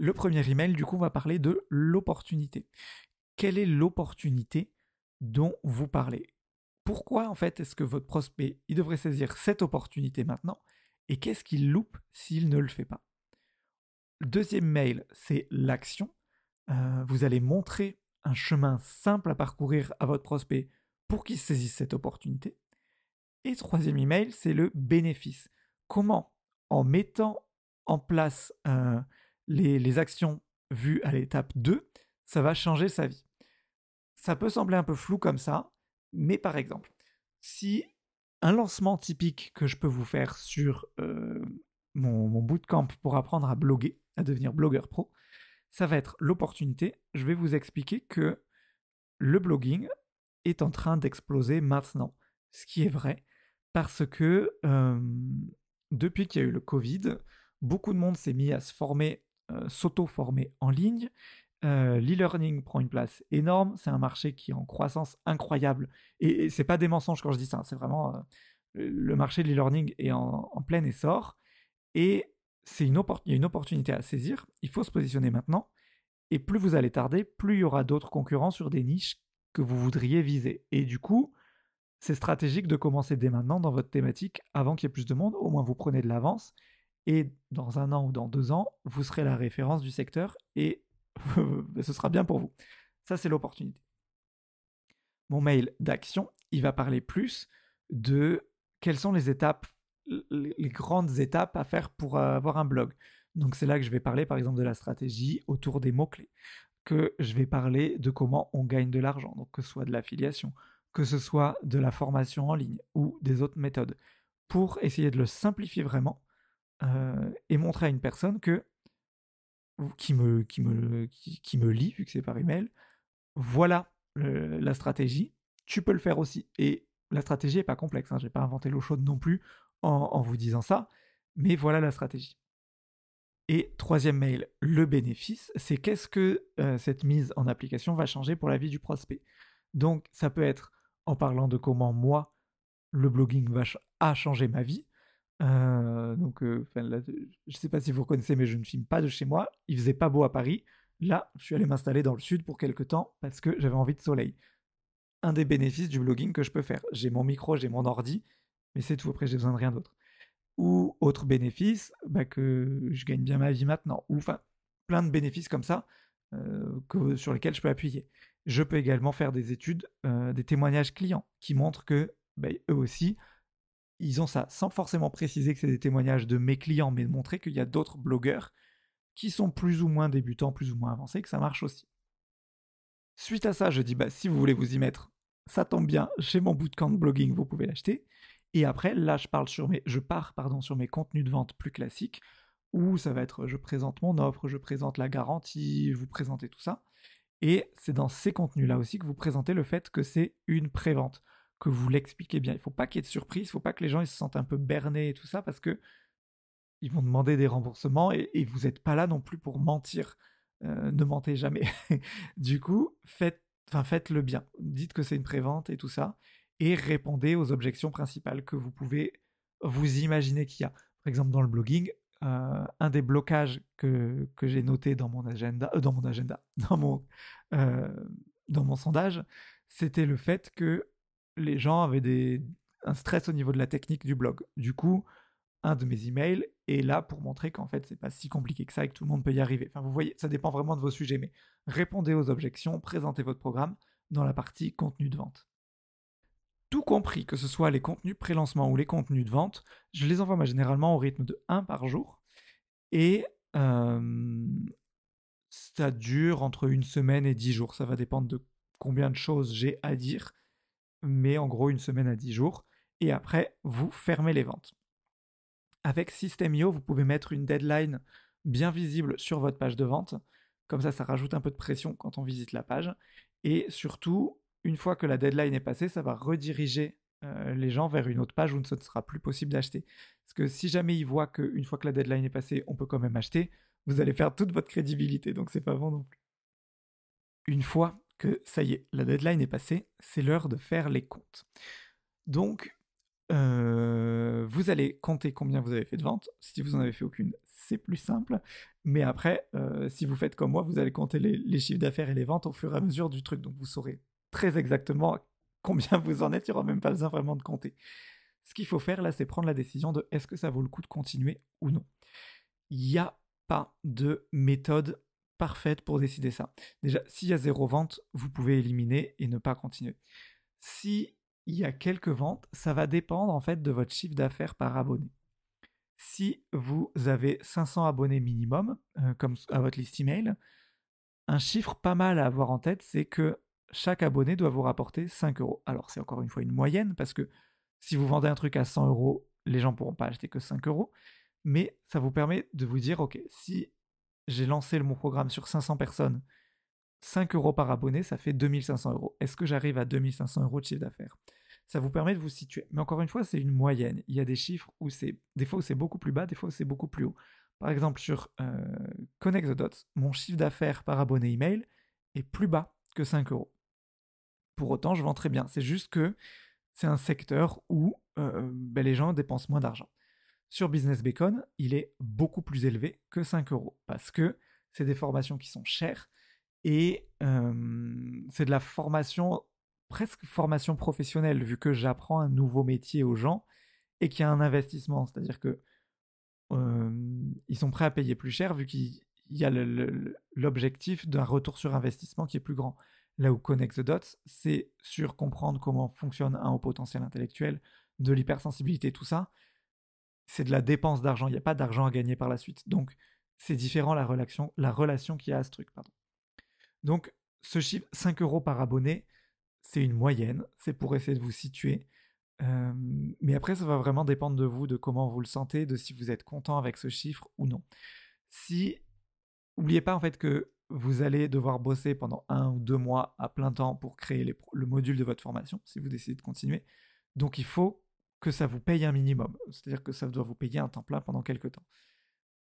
A: Le premier email, du coup, va parler de l'opportunité. Quelle est l'opportunité dont vous parlez? Pourquoi, en fait, est-ce que votre prospect, devrait saisir cette opportunité maintenant? Et qu'est-ce qu'il loupe s'il ne le fait pas? Deuxième mail, c'est l'action. Euh, vous allez montrer un chemin simple à parcourir à votre prospect pour qu'il saisisse cette opportunité. Et troisième email, c'est le bénéfice. Comment, en mettant en place euh, les, actions vues à l'étape 2, ça va changer sa vie. Ça peut sembler un peu flou comme ça, mais par exemple, si un lancement typique que je peux vous faire sur euh, mon, bootcamp pour apprendre à bloguer, à devenir blogueur pro, ça va être l'opportunité. Je vais vous expliquer que le blogging est en train d'exploser maintenant, ce qui est vrai, parce que euh, depuis qu'il y a eu le Covid, beaucoup de monde s'est mis à se former s'auto-former en ligne. Euh, l'e-learning prend une place énorme, c'est un marché qui est en croissance incroyable. Et, c'est pas des mensonges quand je dis ça, c'est vraiment euh, le marché de l'e-learning est en, plein essor. Et c'est il y a une opportunité à saisir. Il faut se positionner maintenant. Et plus vous allez tarder, plus il y aura d'autres concurrents sur des niches que vous voudriez viser. Et du coup, c'est stratégique de commencer dès maintenant dans votre thématique avant qu'il y ait plus de monde. Au moins, vous prenez de l'avance et dans un an ou dans deux ans, vous serez la référence du secteur *laughs* et ce sera bien pour vous. Ça, c'est l'opportunité. Mon mail d'action, il va parler plus de quelles sont les étapes, les grandes étapes à faire pour avoir un blog. Donc c'est là que je vais parler par exemple de la stratégie autour des mots-clés, que je vais parler de comment on gagne de l'argent, donc que ce soit de l'affiliation, que ce soit de la formation en ligne ou des autres méthodes, pour essayer de le simplifier vraiment euh, et montrer à une personne que qui me, qui me, qui, me lit, vu que c'est par email, voilà la stratégie, tu peux le faire aussi. Et la stratégie n'est pas complexe, hein, je n'ai pas inventé l'eau chaude non plus en, vous disant ça, mais voilà la stratégie. Et troisième mail, le bénéfice, c'est qu'est-ce que euh, cette mise en application va changer pour la vie du prospect. Donc ça peut être en parlant de comment moi, le blogging va a changé ma vie, euh, donc, euh, je ne sais pas si vous reconnaissez, mais je ne filme pas de chez moi. Il faisait pas beau à Paris. Là, je suis allé m'installer dans le sud pour quelques temps parce que j'avais envie de soleil. Un des bénéfices du blogging que je peux faire. J'ai mon micro, j'ai mon ordi, mais c'est tout. Après, j'ai besoin de rien d'autre. Ou autre bénéfice, bah, que je gagne bien ma vie maintenant. Ou enfin, plein de bénéfices comme ça euh, que, sur lesquels je peux appuyer. Je peux également faire des études, des témoignages clients qui montrent que bah, eux aussi ils ont ça, sans forcément préciser que c'est des témoignages de mes clients, mais de montrer qu'il y a d'autres blogueurs qui sont plus ou moins débutants, plus ou moins avancés, que ça marche aussi. Suite à ça, je dis, bah, si vous voulez vous y mettre, ça tombe bien, chez mon bootcamp blogging, vous pouvez l'acheter. Et après, là, je, parle sur mes, je pars pardon, sur mes contenus de vente plus classiques, où ça va être, je présente mon offre, je présente la garantie, vous présentez tout ça. Et c'est dans ces contenus-là aussi que vous présentez le fait que c'est une prévente que vous l'expliquez bien. Il ne faut pas qu'il y ait de surprise, il faut pas que les gens ils se sentent un peu bernés et tout ça, parce que ils vont demander des remboursements et, vous n'êtes pas là non plus pour mentir. Euh, ne mentez jamais. *laughs* du coup, faites, enfin, faites-le bien. Dites que c'est une prévente et tout ça, et répondez aux objections principales que vous pouvez vous imaginer qu'il y a. Par exemple, dans le blogging, euh, un des blocages que, que j'ai noté dans mon agenda, euh, dans mon agenda, *laughs* dans mon, dans mon sondage, c'était le fait que les gens avaient un stress au niveau de la technique du blog. Du coup, un de mes emails est là pour montrer qu'en fait, c'est pas si compliqué que ça et que tout le monde peut y arriver. Enfin, vous voyez, ça dépend vraiment de vos sujets, mais répondez aux objections, présentez votre programme dans la partie contenu de vente. Tout compris, que ce soit les contenus pré-lancement ou les contenus de vente, je les envoie généralement au rythme de 1 par jour. Et euh, ça dure entre une semaine et 10 jours. Ça va dépendre de combien de choses j'ai à dire mais en gros une semaine à 10 jours, et après, vous fermez les ventes. Avec System.io, vous pouvez mettre une deadline bien visible sur votre page de vente. Comme ça, ça rajoute un peu de pression quand on visite la page. Et surtout, une fois que la deadline est passée, ça va rediriger euh, les gens vers une autre page où ce ne sera plus possible d'acheter. Parce que si jamais ils voient qu'une fois que la deadline est passée, on peut quand même acheter, vous allez faire toute votre crédibilité. Donc c'est pas bon non plus. Une fois que ça y est, la deadline est passée, c'est l'heure de faire les comptes. Donc, euh, vous allez compter combien vous avez fait de ventes. Si vous n'en avez fait aucune, c'est plus simple. Mais après, euh, si vous faites comme moi, vous allez compter les, chiffres d'affaires et les ventes au fur et à mesure du truc. Donc vous saurez très exactement *laughs* combien vous en êtes. Il n'y aura même pas besoin vraiment de compter. Ce qu'il faut faire là, c'est prendre la décision de est-ce que ça vaut le coup de continuer ou non. Il n'y a pas de méthode parfaite pour décider ça. Déjà, s'il y a zéro vente, vous pouvez éliminer et ne pas continuer. Si il y a quelques ventes, ça va dépendre en fait de votre chiffre d'affaires par abonné. Si vous avez 500 abonnés minimum, euh, comme à votre liste email, un chiffre pas mal à avoir en tête, c'est que chaque abonné doit vous rapporter 5 euros. Alors c'est encore une fois une moyenne, parce que si vous vendez un truc à 100 euros, les gens pourront pas acheter que 5 euros, mais ça vous permet de vous dire, ok, si j'ai lancé mon programme sur 500 personnes, 5 euros par abonné, ça fait 2500 euros. Est-ce que j'arrive à 2500 euros de chiffre d'affaires? Ça vous permet de vous situer. Mais encore une fois, c'est une moyenne. Il y a des chiffres où c'est, des fois où c'est beaucoup plus bas, des fois où c'est beaucoup plus haut. Par exemple, sur euh, Connect the Dots, mon chiffre d'affaires par abonné email est plus bas que 5 euros. Pour autant, je vends très bien. C'est juste que c'est un secteur où euh, ben, les gens dépensent moins d'argent. Sur Business Bacon, il est beaucoup plus élevé que 5 euros parce que c'est des formations qui sont chères et c'est de la formation, presque formation professionnelle, vu que j'apprends un nouveau métier aux gens et qu'il y a un investissement. C'est-à-dire que ils sont prêts à payer plus cher, vu qu'il y a l'objectif d'un retour sur investissement qui est plus grand. Là où Connect the Dots, c'est sur comprendre comment fonctionne un haut potentiel intellectuel, de l'hypersensibilité, tout ça. C'est de la dépense d'argent, il n'y a pas d'argent à gagner par la suite. Donc, c'est différent la relation, la relation qu'il y a à ce truc. Donc, ce chiffre, 5 euros par abonné, c'est une moyenne, c'est pour essayer de vous situer. mais après, ça va vraiment dépendre de vous, de comment vous le sentez, de si vous êtes content avec ce chiffre ou non. Si, n'oubliez pas en fait que vous allez devoir bosser pendant un ou deux mois à plein temps pour créer le module de votre formation, si vous décidez de continuer. Donc, il faut que ça vous paye un minimum, c'est-à-dire que ça doit vous payer un temps plein pendant quelques temps.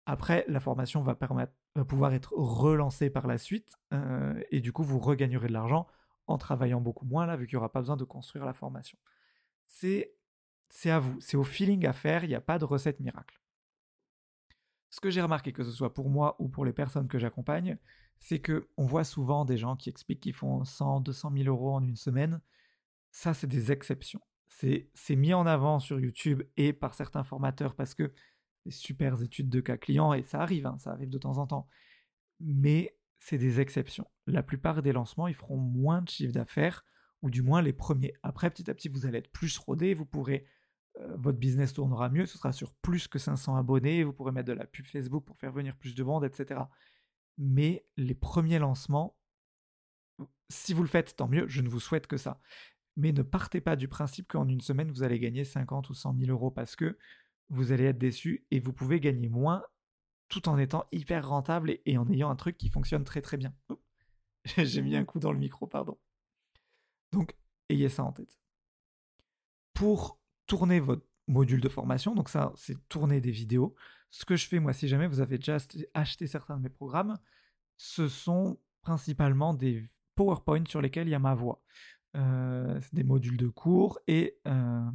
A: Après, la formation va, pouvoir être relancée par la suite, euh, et du coup, vous regagnerez de l'argent en travaillant beaucoup moins là, vu qu'il n'y aura pas besoin de construire la formation. C'est, c'est à vous, c'est au feeling à faire, il n'y a pas de recette miracle. Ce que j'ai remarqué, que ce soit pour moi ou pour les personnes que j'accompagne, c'est que on voit souvent des gens qui expliquent qu'ils font 100, 200 000 euros en une semaine. Ça, c'est des exceptions. C'est, mis en avant sur YouTube et par certains formateurs parce que des super études de cas clients, et ça arrive, hein, ça arrive de temps en temps. Mais c'est des exceptions. La plupart des lancements, ils feront moins de chiffre d'affaires, ou du moins les premiers. Après, petit à petit, vous allez être plus rodé, vous pourrez, euh, votre business tournera mieux, ce sera sur plus que 500 abonnés, vous pourrez mettre de la pub Facebook pour faire venir plus de monde, etc. Mais les premiers lancements, si vous le faites, tant mieux, je ne vous souhaite que ça. Mais ne partez pas du principe qu'en une semaine, vous allez gagner 50 ou 100 000 euros parce que vous allez être déçu et vous pouvez gagner moins tout en étant hyper rentable et, en ayant un truc qui fonctionne très très bien. *laughs* J'ai mis un coup dans le micro, pardon. Donc, ayez ça en tête. Pour tourner votre module de formation, donc ça, c'est tourner des vidéos. Ce que je fais, moi, si jamais vous avez déjà acheté certains de mes programmes, ce sont principalement des PowerPoint sur lesquels il y a ma voix. Euh, des modules de cours et euh,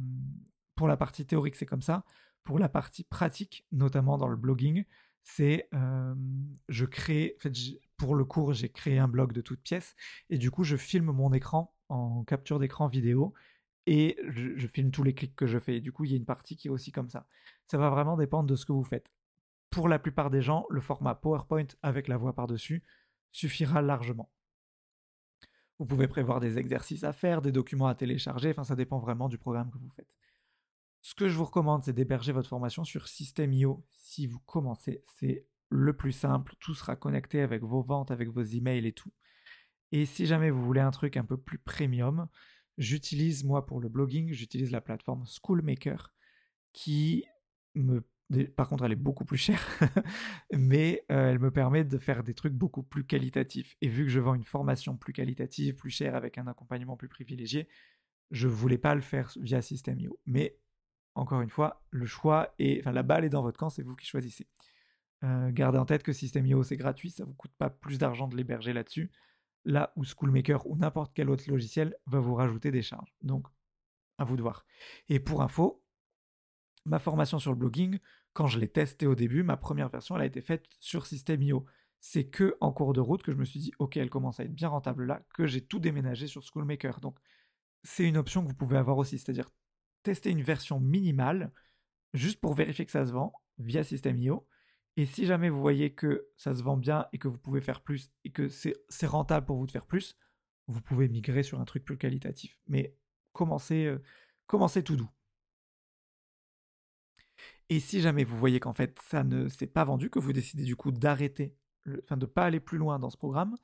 A: pour la partie théorique, c'est comme ça. Pour la partie pratique, notamment dans le blogging, c'est je crée, pour le cours, j'ai créé un blog de toutes pièces et du coup, je filme mon écran en capture d'écran vidéo et je, filme tous les clics que je fais. Du coup, il y a une partie qui est aussi comme ça. Ça va vraiment dépendre de ce que vous faites. Pour la plupart des gens, le format PowerPoint avec la voix par-dessus suffira largement. Vous pouvez prévoir des exercices à faire, des documents à télécharger, enfin ça dépend vraiment du programme que vous faites. Ce que je vous recommande, c'est d'héberger votre formation sur System.io si vous commencez. C'est le plus simple, tout sera connecté avec vos ventes, avec vos emails et tout. Et si jamais vous voulez un truc un peu plus premium, j'utilise moi pour le blogging, j'utilise la plateforme Schoolmaker qui me Par contre, elle est beaucoup plus chère, *laughs* mais elle me permet de faire des trucs beaucoup plus qualitatifs. Et vu que je vends une formation plus qualitative, plus chère, avec un accompagnement plus privilégié, je voulais pas le faire via System.io. Mais encore une fois, le choix et enfin la balle est dans votre camp, c'est vous qui choisissez. gardez en tête que System.io c'est gratuit, ça vous coûte pas plus d'argent de l'héberger là-dessus là où Schoolmaker ou n'importe quel autre logiciel va vous rajouter des charges. Donc, à vous de voir. Et pour info, ma formation sur le blogging, quand je l'ai testée au début, ma première version, elle a été faite sur System.io. C'est que en cours de route que je me suis dit, ok, elle commence à être bien rentable là, que j'ai tout déménagé sur Schoolmaker. Donc, c'est une option que vous pouvez avoir aussi, c'est-à-dire tester une version minimale, juste pour vérifier que ça se vend via System.io, et si jamais vous voyez que ça se vend bien et que vous pouvez faire plus et que c'est rentable pour vous de faire plus, vous pouvez migrer sur un truc plus qualitatif. Mais commencez, euh, commencez tout doux. Et si jamais vous voyez qu'en fait ça ne s'est pas vendu, que vous décidez du coup d'arrêter, enfin de ne pas aller plus loin dans ce programme,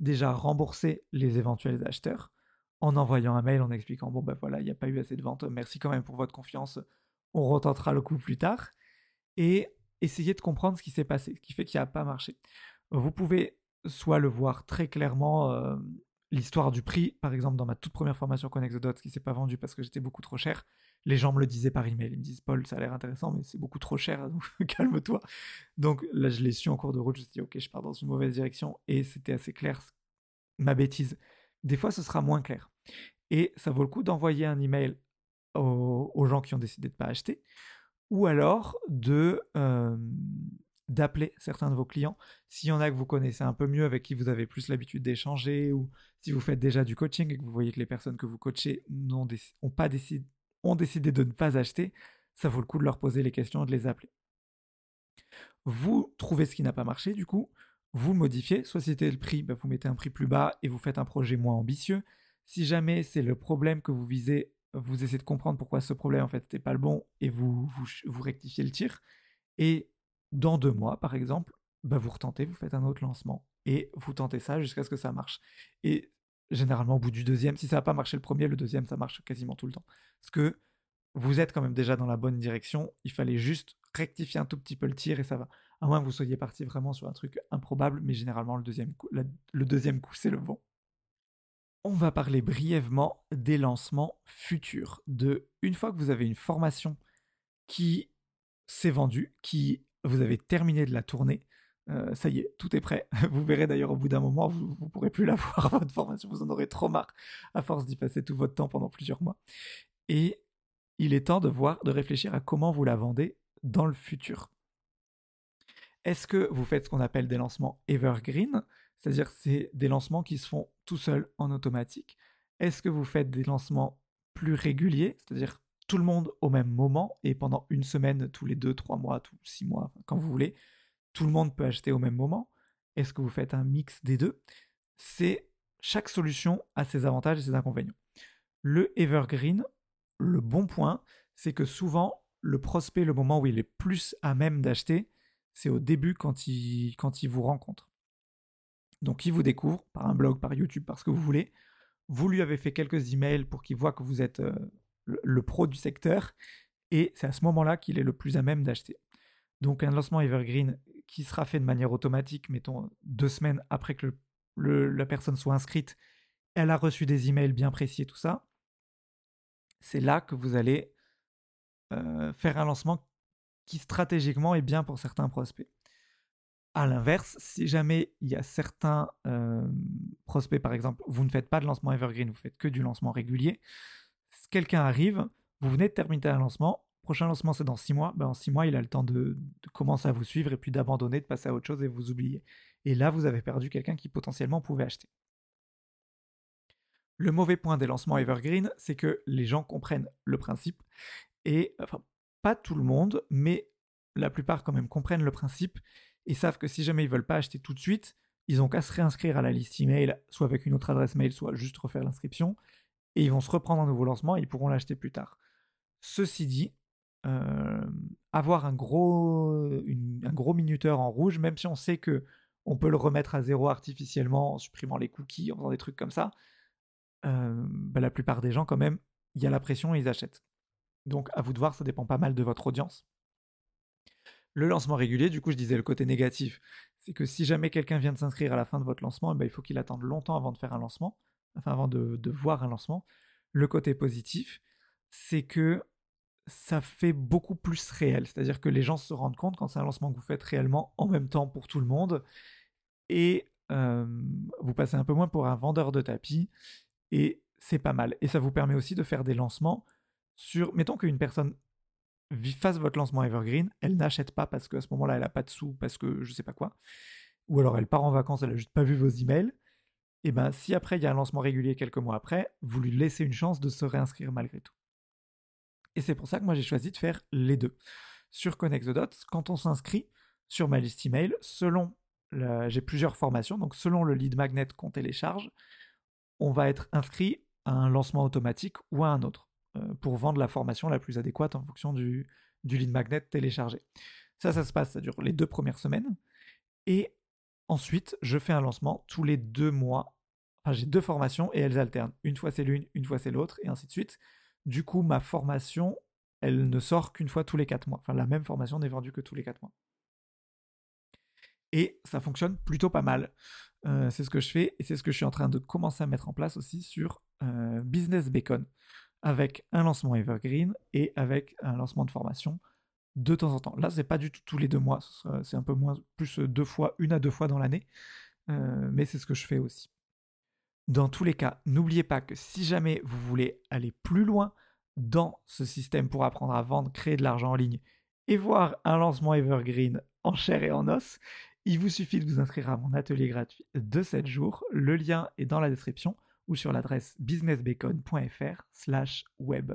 A: déjà rembourser les éventuels acheteurs en envoyant un mail en expliquant bon ben voilà, il n'y a pas eu assez de ventes, merci quand même pour votre confiance, on retentera le coup plus tard. Et essayez de comprendre ce qui s'est passé, ce qui fait qu'il n'a pas marché. Vous pouvez soit le voir très clairement, euh, l'histoire du prix, par exemple dans ma toute première formation Connect the Dots qui s'est pas vendue parce que j'étais beaucoup trop cher. Les gens me le disaient par email, ils me disent Paul, ça a l'air intéressant, mais c'est beaucoup trop cher, *laughs* calme-toi. Donc là, je l'ai su en cours de route, je me suis dit ok, je pars dans une mauvaise direction et c'était assez clair ma bêtise. Des fois, ce sera moins clair. Et ça vaut le coup d'envoyer un email aux, aux gens qui ont décidé de ne pas acheter ou alors de d'appeler certains de vos clients. S'il y en a que vous connaissez un peu mieux, avec qui vous avez plus l'habitude d'échanger, ou si vous faites déjà du coaching et que vous voyez que les personnes que vous coachez n'ont ont pas décidé, ont décidé de ne pas acheter, ça vaut le coup de leur poser les questions et de les appeler. Vous trouvez ce qui n'a pas marché, du coup, vous modifiez. Soit c'était le prix, bah, vous mettez un prix plus bas et vous faites un projet moins ambitieux. Si jamais c'est le problème que vous visez vous essayez de comprendre pourquoi ce problème en fait n'était pas le bon et vous, rectifiez le tir. Et dans deux mois, par exemple, bah, vous retentez, vous faites un autre lancement et vous tentez ça jusqu'à ce que ça marche. Et généralement, au bout du deuxième, si ça n'a pas marché le premier, le deuxième, ça marche quasiment tout le temps. Parce que vous êtes quand même déjà dans la bonne direction. Il fallait juste rectifier un tout petit peu le tir et ça va. À moins que vous soyez parti vraiment sur un truc improbable, mais généralement, le deuxième coup c'est le bon on va parler brièvement des lancements futurs. De une fois que vous avez une formation qui s'est vendue, qui vous avez terminé de la tournée, euh, ça y est, tout est prêt. *laughs* Vous verrez d'ailleurs au bout d'un moment, vous ne pourrez plus la voir, *laughs* votre formation, vous en aurez trop marre à force d'y passer tout votre temps pendant plusieurs mois. Et il est temps de voir, de réfléchir à comment vous la vendez dans le futur. Est-ce que vous faites ce qu'on appelle des lancements evergreen c'est-à-dire c'est des lancements qui se font tout seuls en automatique? Est-ce que vous faites des lancements plus réguliers, c'est-à-dire tout le monde au même moment et pendant une semaine, tous les deux, trois mois, tous six mois, quand vous voulez, tout le monde peut acheter au même moment Est-ce que vous faites un mix des deux? C'est chaque solution a ses avantages et ses inconvénients. Le evergreen, le bon point, c'est que souvent le prospect, le moment où il est plus à même d'acheter, c'est au début quand il, vous rencontre. Donc il vous découvre par un blog, par YouTube, par ce que vous voulez. Vous lui avez fait quelques emails pour qu'il voit que vous êtes euh, le, pro du secteur. Et c'est à ce moment-là qu'il est le plus à même d'acheter. Donc un lancement Evergreen qui sera fait de manière automatique, mettons deux semaines après que la personne soit inscrite, elle a reçu des emails bien précis et tout ça. C'est là que vous allez euh, faire un lancement qui stratégiquement est bien pour certains prospects. À l'inverse, si jamais il y a certains prospects, par exemple, vous ne faites pas de lancement evergreen, vous faites que du lancement régulier, quelqu'un arrive, vous venez de terminer un lancement, prochain lancement c'est dans six mois, ben en six mois il a le temps de, commencer à vous suivre et puis d'abandonner, de passer à autre chose et vous oublier. Et là vous avez perdu quelqu'un qui potentiellement pouvait acheter. Le mauvais point des lancements evergreen, c'est que les gens comprennent le principe et enfin pas tout le monde, mais la plupart quand même comprennent le principe et savent que si jamais ils veulent pas acheter tout de suite, ils ont qu'à se réinscrire à la liste email, soit avec une autre adresse mail, soit juste refaire l'inscription, et ils vont se reprendre un nouveau lancement et ils pourront l'acheter plus tard. Ceci dit, euh, avoir un gros, un gros minuteur en rouge, même si on sait que on peut le remettre à zéro artificiellement en supprimant les cookies, en faisant des trucs comme ça, euh, bah, la plupart des gens quand même, il y a la pression et ils achètent. Donc à vous de voir, ça dépend pas mal de votre audience. Le lancement régulier, du coup, je disais le côté négatif, c'est que si jamais quelqu'un vient de s'inscrire à la fin de votre lancement, eh ben, il faut qu'il attende longtemps avant de faire un lancement, enfin avant de, de voir un lancement. Le côté positif, c'est que ça fait beaucoup plus réel. C'est-à-dire que les gens se rendent compte quand c'est un lancement que vous faites réellement en même temps pour tout le monde. Et vous passez un peu moins pour un vendeur de tapis. Et c'est pas mal. Et ça vous permet aussi de faire des lancements sur. Mettons qu'une personne fasse votre lancement Evergreen, elle n'achète pas parce qu'à ce moment-là, elle n'a pas de sous, parce que je sais pas quoi. Ou alors elle part en vacances, elle n'a juste pas vu vos emails. Et ben si après il y a un lancement régulier quelques mois après, vous lui laissez une chance de se réinscrire malgré tout. Et c'est pour ça que moi j'ai choisi de faire les deux. Sur Connect the Dots, quand on s'inscrit sur ma liste email, selon j'ai plusieurs formations, donc selon le lead magnet qu'on télécharge, on va être inscrit à un lancement automatique ou à un autre euh, pour vendre la formation la plus adéquate en fonction du, du lead magnet téléchargé. Ça, ça se passe, ça dure les deux premières semaines. Et ensuite, je fais un lancement tous les deux mois. Enfin, j'ai deux formations et elles alternent. Une fois c'est l'une, une fois c'est l'autre, et ainsi de suite. Du coup, ma formation, elle ne sort qu'une fois tous les quatre mois. Enfin, la même formation n'est vendue que tous les quatre mois. Et ça fonctionne plutôt pas mal. Euh, c'est ce que je fais et c'est ce que je suis en train de commencer à mettre en place aussi sur euh, Business Bacon, avec un lancement Evergreen et avec un lancement de formation de temps en temps. Là, c'est pas du tout tous les deux mois, c'est un peu plus deux fois, une à deux fois dans l'année, euh, mais c'est ce que je fais aussi. Dans tous les cas, n'oubliez pas que si jamais vous voulez aller plus loin dans ce système pour apprendre à vendre, créer de l'argent en ligne et voir un lancement Evergreen en chair et en os, il vous suffit de vous inscrire à mon atelier gratuit de 7 jours. Le lien est dans la description ou sur l'adresse businessbacon.fr/web.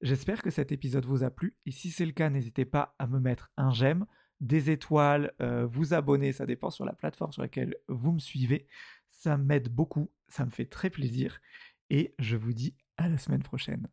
A: J'espère que cet épisode vous a plu et si c'est le cas, n'hésitez pas à me mettre un j'aime, des étoiles, euh, vous abonner, ça dépend sur la plateforme sur laquelle vous me suivez. Ça m'aide beaucoup, ça me fait très plaisir et je vous dis à la semaine prochaine.